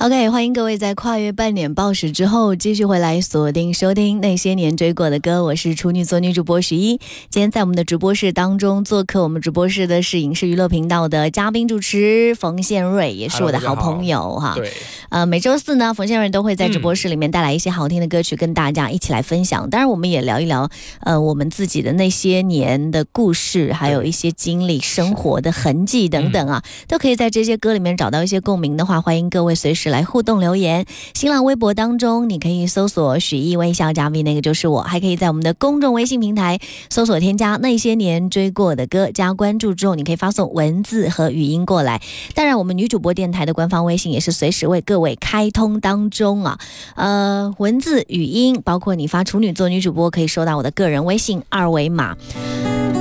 OK，欢迎各位在跨越半年报时之后，继续回来锁定收听那些年追过的歌。我是处女座女主播十一，今天在我们的直播室当中做客，我们直播室的是影视娱乐频道的嘉宾主持冯宪瑞，也是我的好朋友哈。对，呃，每周四呢，冯宪瑞都会在直播室里面带来一些好听的歌曲，跟大家一起来分享。当然，我们也聊一聊，呃，我们自己的那些年的故事，还有一些经历、生活的痕迹等等啊，都可以在这些歌里面找到一些共鸣的话，欢迎各位随时来互动留言。新浪微博当中，你可以搜索“许艺微笑嘉宾”，那个就是我，还可以在我们的公众微信平台搜索添加那些年追过的歌，加关注之后，你可以发送文字和语音过来。当然，我们女主播电台的官方微信也是随时为各位开通当中啊。呃，文字、语音，包括你发处女座女主播，可以收到我的个人微信二维码。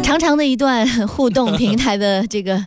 长长的一段互动平台的这个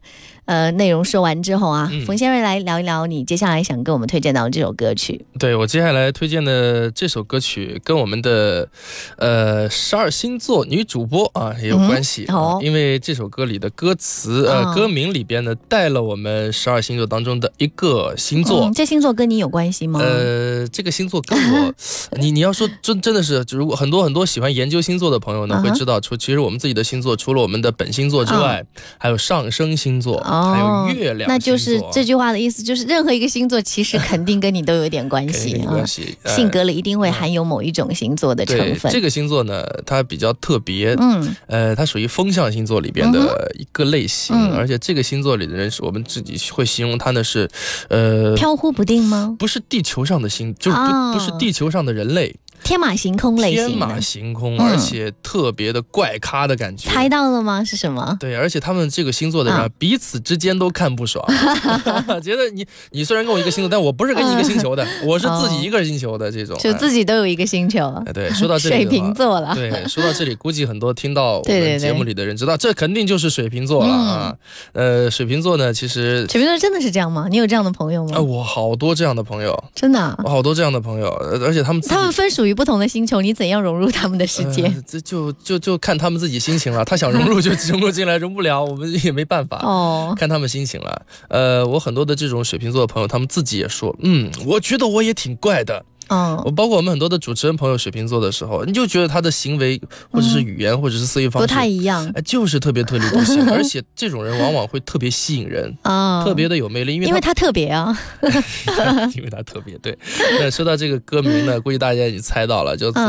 呃内容说完之后啊，嗯冯先瑞来聊一聊你接下来想跟我们推荐到的这首歌曲。对我接下来推荐的这首歌曲跟我们的呃十二星座女主播啊也有关系、嗯哦啊，因为这首歌里的歌词呃、哦歌名里边呢带了我们十二星座当中的一个星座。嗯这星座跟你有关系吗？呃，这个星座跟我，你你要说真真的是，就如果很多很多喜欢研究星座的朋友呢，会知道，除其实我们自己的星座，除了我们的本星座之外，还有上升星座，还有月亮那就是这句话的意思，就是任何一个星座其实肯定跟你都有点关系啊。关，系，呃性格里一定会含有某一种星座的成分。这个星座呢，它比较特别，嗯。呃，它属于风象星座里边的一个类型，嗯。而且这个星座里的人，是我们自己会形容它呢是，呃，飘忽不定吗？不是地球上的星，就是不、哦不是地球上的人类，天马行空类型天马，行空，嗯而且特别的怪咖的感觉。猜到了吗？是什么？对，而且他们这个星座的人彼此之间都看不爽，觉得你你虽然跟我一个星座，但我不是跟你一个星球的，我是自己一个星球的这种。就自己都有一个星球，哎，对，说到这里水瓶座了。对，说到这里，估计很多听到我们节目里的人知道，这肯定就是水瓶座了啊。呃，水瓶座呢，其实水瓶座真的是这样吗？你有这样的朋友吗？啊，我好多这样的朋友，真的啊、我好多这样的朋友，呃而且他们他们分属于不同的星球，你怎样融入他们的世界？呃这就就就看他们自己心情了。他想融入就融入进来，融不了我们也没办法。哦，看他们心情了。呃，我很多的这种水瓶座的朋友，他们自己也说，嗯，我觉得我也挺怪的。嗯，我包括我们很多的主持人朋友，水瓶座的时候，你就觉得他的行为或者是语言、或者是思维方式不，太一样哎，就是特别特立独行，而且这种人往往会特别吸引人。啊，特别的有魅力，因为他因为他特别啊，因为他特别对。那说到这个歌名呢，估计大家已经猜到了，叫做、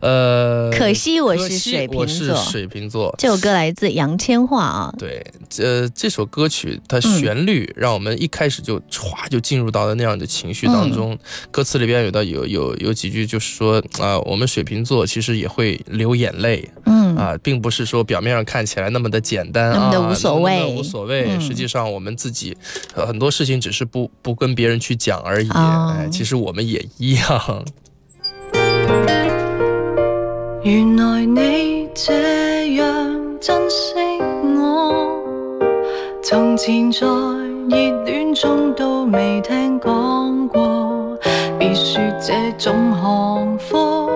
嗯呃，可惜我是水瓶我是座。水瓶座。这首歌来自杨千嬅啊，对，呃，这首歌曲它旋律让我们一开始就歘就进入到了那样的情绪当中。歌词里边有的有有有几句就是说啊、我们水瓶座其实也会流眼泪嗯啊、并不是说表面上看起来那么的简单啊，那么的无所谓那无所谓。嗯实际上我们自己、呃很多事情只是不不跟别人去讲而已。哦哎，其实我们也一样。原来你这样珍惜我，从前在热恋中都未聽講過。这种行货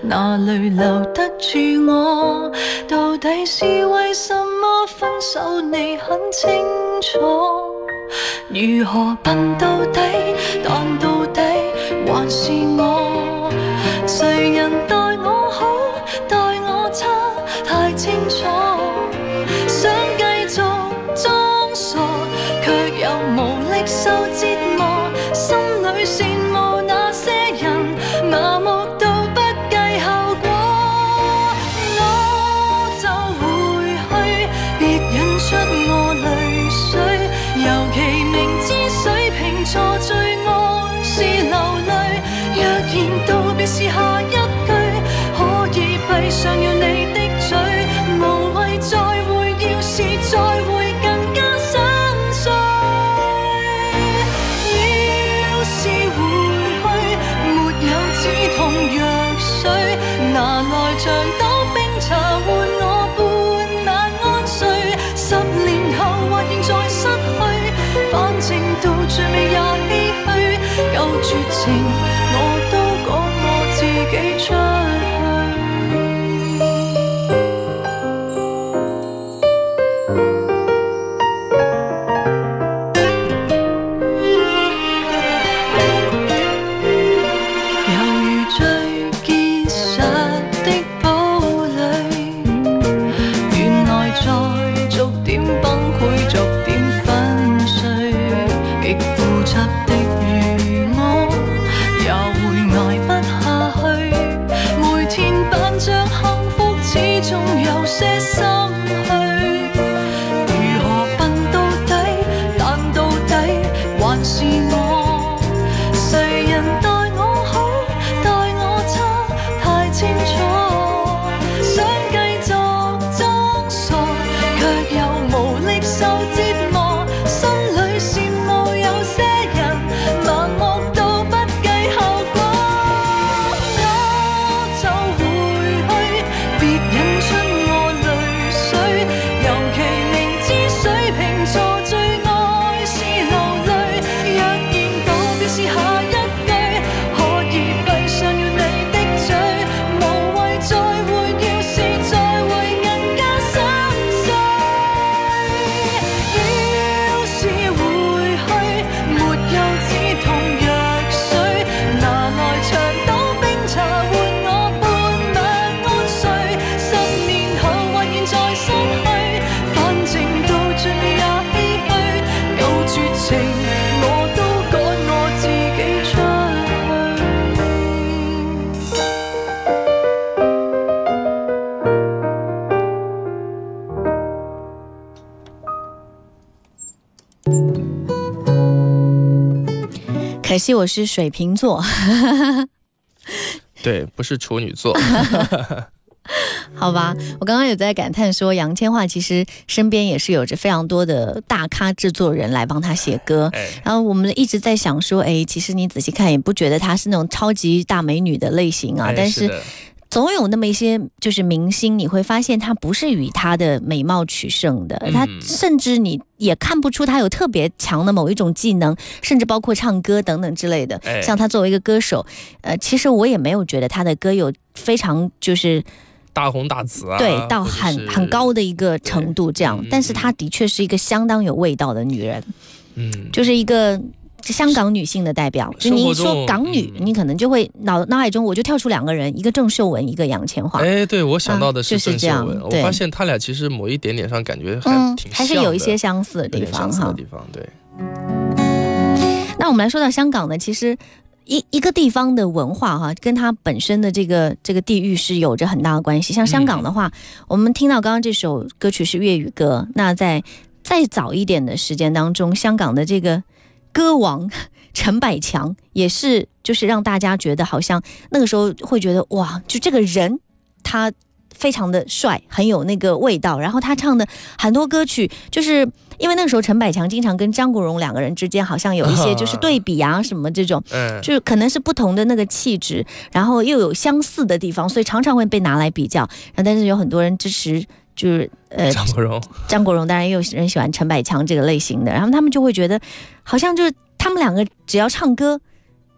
哪里留得住我？到底是为什么分手？你很清楚。如何笨到底？但我最爱是流泪。若然道别是下惜我是水瓶座，对，不是处女座。好吧，我刚刚有在感叹说，杨千嬅其实身边也是有着非常多的大咖制作人来帮她写歌。哎，然后我们一直在想说，哎，其实你仔细看也不觉得她是那种超级大美女的类型啊，哎但是总有那么一些就是明星，你会发现她不是以她的美貌取胜的，嗯她甚至你也看不出她有特别强的某一种技能，甚至包括唱歌等等之类的。哎像她作为一个歌手，呃，其实我也没有觉得她的歌有非常就是大红大紫啊，对到很很高的一个程度这样嗯，但是她的确是一个相当有味道的女人，嗯，就是一个。香港女性的代表，就你一说港女，嗯你可能就会脑脑海中我就跳出两个人，一个郑秀文，一个杨千嬅。哎，对我想到的是啊就是这样我发现他俩其实某一点点上感觉还嗯挺，还是有一些相似的地方哈。相似的地方，对，那我们来说到香港呢，其实一一个地方的文化哈，跟它本身的这个这个地域是有着很大的关系。像香港的话，我们听到刚刚这首歌曲是粤语歌，那在再早一点的时间当中，香港的这个歌王 陈百强也是，就是让大家觉得好像那个时候会觉得哇，就这个人他。非常的帅，很有那个味道。然后他唱的很多歌曲，就是因为那个时候陈百强经常跟张国荣两个人之间好像有一些 就是对比啊什么这种，嗯，就是可能是不同的那个气质，然后又有相似的地方，所以常常会被拿来比较。然后但是有很多人支持，就是呃张国荣，张国荣，当然也有人喜欢陈百强这个类型的，然后他们就会觉得好像就是他们两个只要唱歌。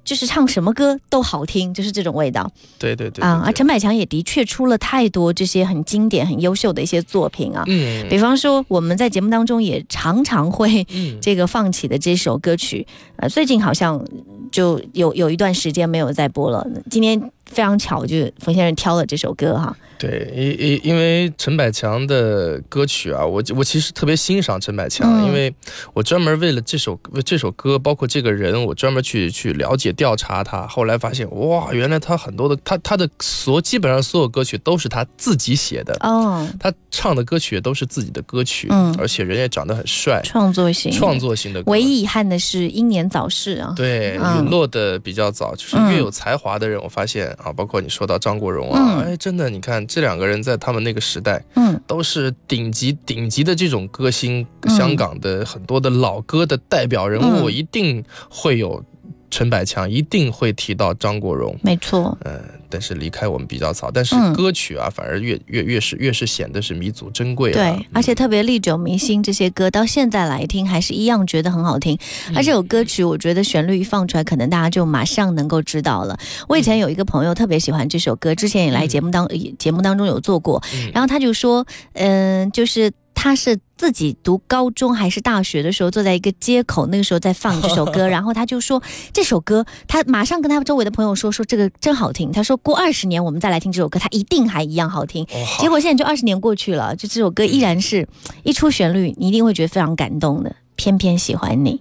就是唱什么歌都好听，就是这种味道对对对啊！对而陈百强也的确出了太多这些很经典、很优秀的一些作品啊。嗯比方说，我们在节目当中也常常会嗯，这个放起的这首歌曲，呃，最近好像就有有一段时间没有再播了。今天非常巧，就是冯先生挑了这首歌哈。对，因因因为陈百强的歌曲啊，我我其实特别欣赏陈百强，嗯因为我专门为了这首这首歌，包括这个人，我专门去去了解调查他。后来发现，哇，原来他很多的他他的所基本上所有歌曲都是他自己写的，哦，他唱的歌曲也都是自己的歌曲，嗯而且人也长得很帅，创作型，创。作型的歌。唯一遗憾的是英年早逝啊。对，嗯陨落的比较早，就是嗯越有才华的人，我发现啊，包括你说到张国荣啊，嗯。哎，真的，你看这两个人在他们那个时代，嗯。都是顶级顶级的这种歌星，嗯。香港的很多的老歌的代表人物，嗯。一定会有陈百强，一定会提到张国荣。没错。嗯、但是离开我们比较早，但是嗯歌曲啊，反而越越越是越是显得是弥足珍贵、啊。对，而且特别历久弥新，这些歌到现在来听还是一样觉得很好听。嗯而这首歌曲，我觉得旋律一放出来，可能大家就马上能够知道了。我以前有一个朋友特别喜欢这首歌，之前也来节目当、节目当中有做过，嗯然后他就说，嗯、就是他是自己读高中还是大学的时候，坐在一个街口，那个时候在放这首歌，然后他就说这首歌，他马上跟他周围的朋友说，说这个真好听。他说过二十年我们再来听这首歌，他一定还一样好听。结果现在就二十年过去了，就这首歌依然是一出旋律，你一定会觉得非常感动的。偏偏喜欢你，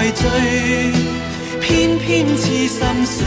再追，偏偏痴心碎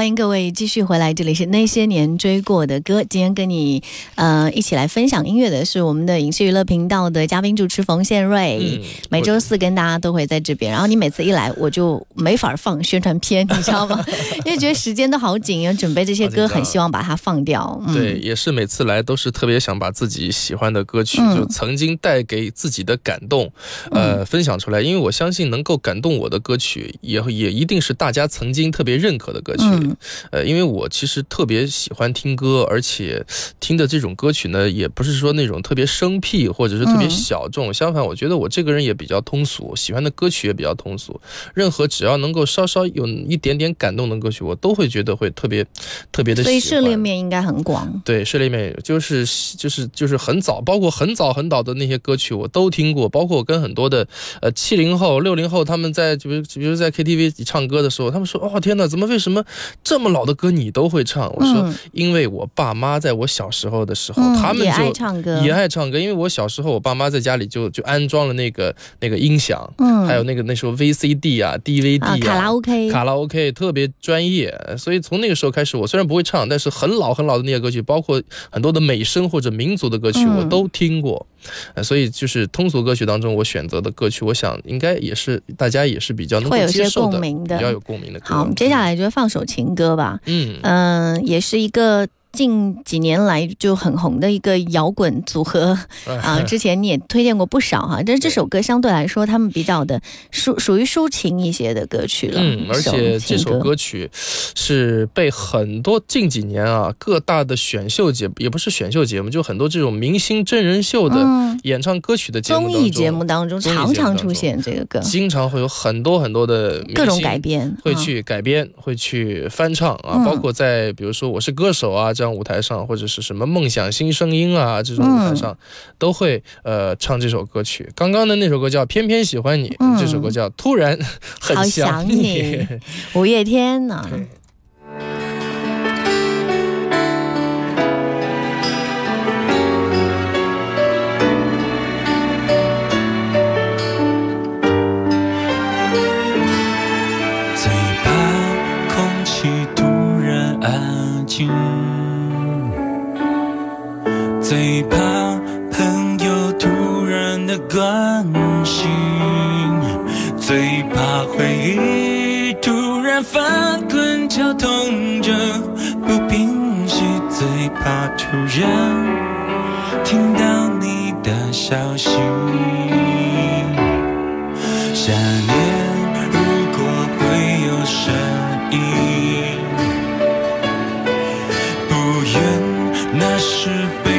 欢迎各位继续回来，这里是那些年追过的歌。今天跟你呃一起来分享音乐的是我们的影视娱乐频道的嘉宾主持冯宪瑞。嗯每周四跟大家都会在这边，然后你每次一来我就没法放宣传片，你知道吗？因为觉得时间都好紧，要准备这些歌，很希望把它放掉。嗯、对，，也是每次来都是特别想把自己喜欢的歌曲，嗯就曾经带给自己的感动，呃，分享出来。因为我相信能够感动我的歌曲，也也一定是大家曾经特别认可的歌曲。嗯呃，因为我其实特别喜欢听歌，而且听的这种歌曲呢，也不是说那种特别生僻或者是特别嗯小众。相反，我觉得我这个人也比较通俗，喜欢的歌曲也比较通俗。任何只要能够稍稍有一点点感动的歌曲，我都会觉得会特别特别的喜欢。所以涉猎面应该很广。对，涉猎面就是就是就是很早，包括很早很早的那些歌曲我都听过，包括我跟很多的呃七零后、六零后他们在比如比如在 KTV 唱歌的时候，他们说哦天哪，怎么为什么这么老的歌你都会唱？我说、嗯因为我爸妈在我小时候的时候，嗯他们就也爱唱歌也爱唱歌，因为我小时候我爸妈在家里就就安装了那个那个音响，嗯还有那个那时候 VCD 啊、DVD 啊，卡拉 OK，卡拉 OK 特别专业，所以从那个时候开始，我虽然不会唱，但是很老很老的那些歌曲，包括很多的美声或者民族的歌曲，嗯我都听过。呃，所以就是通俗歌曲当中，我选择的歌曲，我想应该也是大家也是比较能够会有些接受的，共鸣的比较有共鸣的歌。好，我们接下来就放首情歌吧。嗯，嗯、也是一个近几年来就很红的一个摇滚组合啊、之前你也推荐过不少哈，但是这首歌相对来说，他们比较的抒属于抒情一些的歌曲了。嗯，而且这首歌曲是被很多近几年啊各大的选秀节也不是选秀节目，就很多这种明星真人秀的嗯。演唱歌曲的节目综艺节目当中常常出现这个歌，经常会有很多很多的各种改编。啊会去改编，会去翻唱啊，嗯。包括在比如说《我是歌手》啊这样舞台上，或者是什么《梦想新声音》啊这种舞台上，都会呃唱这首歌曲。刚刚的那首歌叫《偏偏喜欢你》，嗯。这首歌叫《突然很好想想你。五月天呢、对是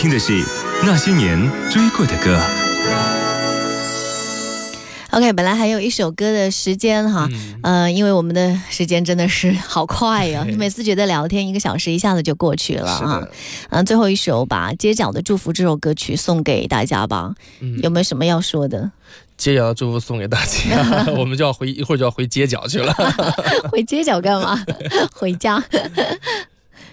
听的是《那些年追过的歌》。OK，本来还有一首歌的时间哈，嗯呃，因为我们的时间真的是好快呀、嘿 每次觉得聊天一个小时一下子就过去了是啊的。，嗯、最后一首把《街角的祝福》这首歌曲送给大家吧，嗯有没有什么要说的？街角的祝福送给大家，我们就要回一会儿就要回街角去了。回街角干嘛？回家。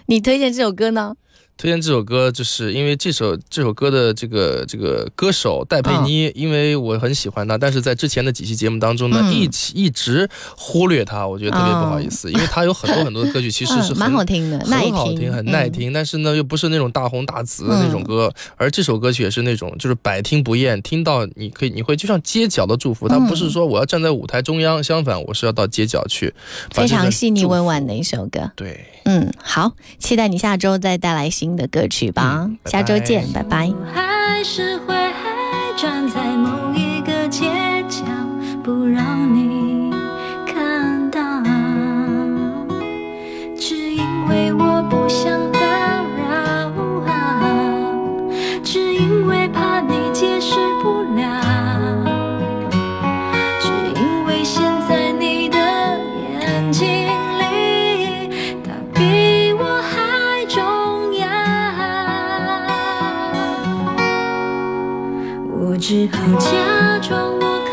你推荐这首歌呢？推荐这首歌，就是因为这首这首歌的这个这个歌手戴佩妮，因为我很喜欢她，但是在之前的几期节目当中呢，嗯。一起一直忽略她，我觉得特别不好意思，因为她有很多很多的歌曲其实是 嗯、蛮好听的，耐很好听，很耐嗯听，但是呢，又不是那种大红大紫的那种歌，而这首歌曲也是那种，就是百听不厌，听到你可以，你会就像街角的祝福，它嗯。不是说我要站在舞台中央，相反，我是要到街角去，非常细腻温婉的一首歌。对。嗯，好，期待你下周再带来新的歌曲吧。嗯拜拜下周见，拜拜。还是会站在某我只好假装我